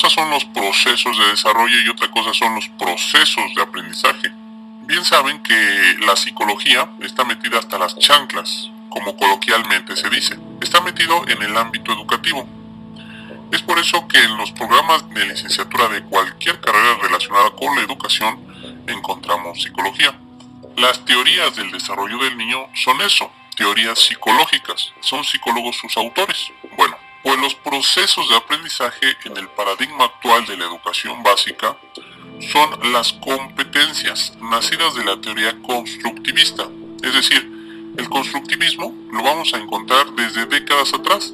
son los procesos de desarrollo y otra cosa son los procesos de aprendizaje. Bien saben que la psicología está metida hasta las chanclas, como coloquialmente se dice. Está metido en el ámbito educativo. Es por eso que en los programas de licenciatura de cualquier carrera relacionada con la educación encontramos psicología. Las teorías del desarrollo del niño son eso, teorías psicológicas. Son psicólogos sus autores. Bueno, pues los procesos de aprendizaje en el paradigma actual de la educación básica son las competencias nacidas de la teoría constructivista. Es decir, el constructivismo lo vamos a encontrar desde décadas atrás.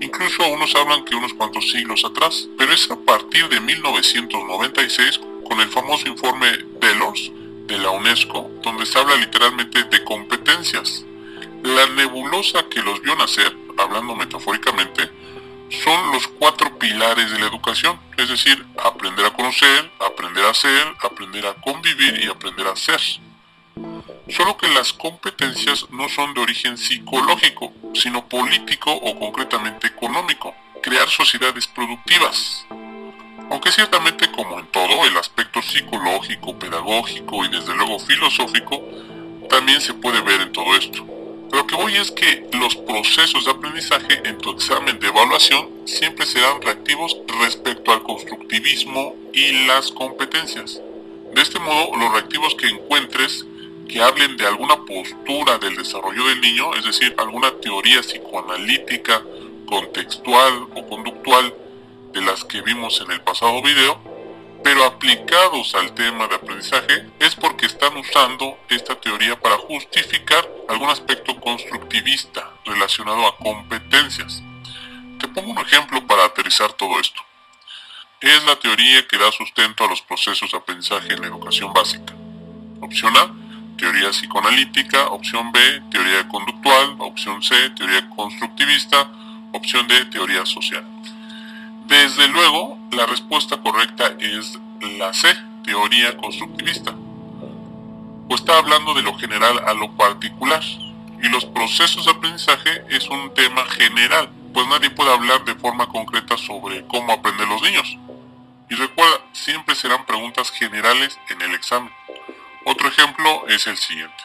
Incluso unos hablan que unos cuantos siglos atrás, pero es a partir de 1996 con el famoso informe Delors de la UNESCO, donde se habla literalmente de competencias. La nebulosa que los vio nacer, hablando metafóricamente, son los cuatro pilares de la educación, es decir, aprender a conocer, aprender a hacer, aprender a convivir y aprender a ser. Solo que las competencias no son de origen psicológico, sino político o concretamente económico, crear sociedades productivas. Aunque ciertamente como en todo, el aspecto psicológico, pedagógico y desde luego filosófico también se puede ver en todo esto. Lo que voy es que los procesos de aprendizaje en tu examen de evaluación siempre serán reactivos respecto al constructivismo y las competencias. De este modo, los reactivos que encuentres que hablen de alguna postura del desarrollo del niño, es decir, alguna teoría psicoanalítica, contextual o conductual de las que vimos en el pasado video, pero aplicados al tema de aprendizaje es porque están usando esta teoría para justificar algún aspecto constructivista relacionado a competencias. Te pongo un ejemplo para aterrizar todo esto. Es la teoría que da sustento a los procesos de aprendizaje en la educación básica. Opción A, teoría psicoanalítica. Opción B, teoría conductual. Opción C, teoría constructivista. Opción D, teoría social. Desde luego, la respuesta correcta es la C, teoría constructivista. Pues está hablando de lo general a lo particular. Y los procesos de aprendizaje es un tema general, pues nadie puede hablar de forma concreta sobre cómo aprenden los niños. Y recuerda, siempre serán preguntas generales en el examen. Otro ejemplo es el siguiente.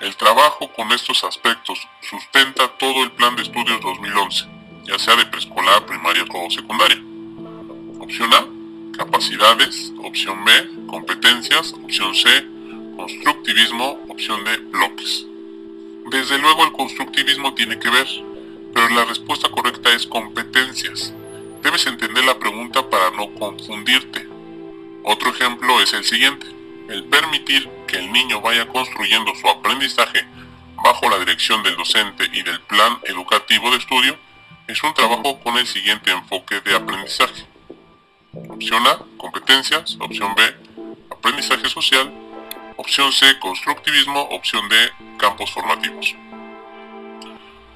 El trabajo con estos aspectos sustenta todo el plan de estudios 2011 ya sea de preescolar, primaria o secundaria. Opción A, capacidades. Opción B, competencias. Opción C, constructivismo. Opción D, bloques. Desde luego el constructivismo tiene que ver, pero la respuesta correcta es competencias. Debes entender la pregunta para no confundirte. Otro ejemplo es el siguiente. El permitir que el niño vaya construyendo su aprendizaje bajo la dirección del docente y del plan educativo de estudio es un trabajo con el siguiente enfoque de aprendizaje. Opción A, competencias. Opción B, aprendizaje social. Opción C, constructivismo. Opción D, campos formativos.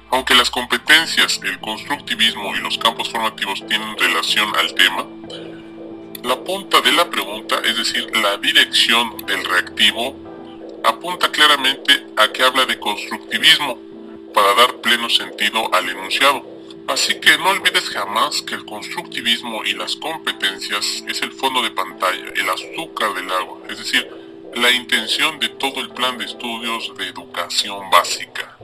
Aunque las competencias, el constructivismo y los campos formativos tienen relación al tema, la punta de la pregunta, es decir, la dirección del reactivo, apunta claramente a que habla de constructivismo para dar pleno sentido al enunciado. Así que no olvides jamás que el constructivismo y las competencias es el fondo de pantalla, el azúcar del agua, es decir, la intención de todo el plan de estudios de educación básica.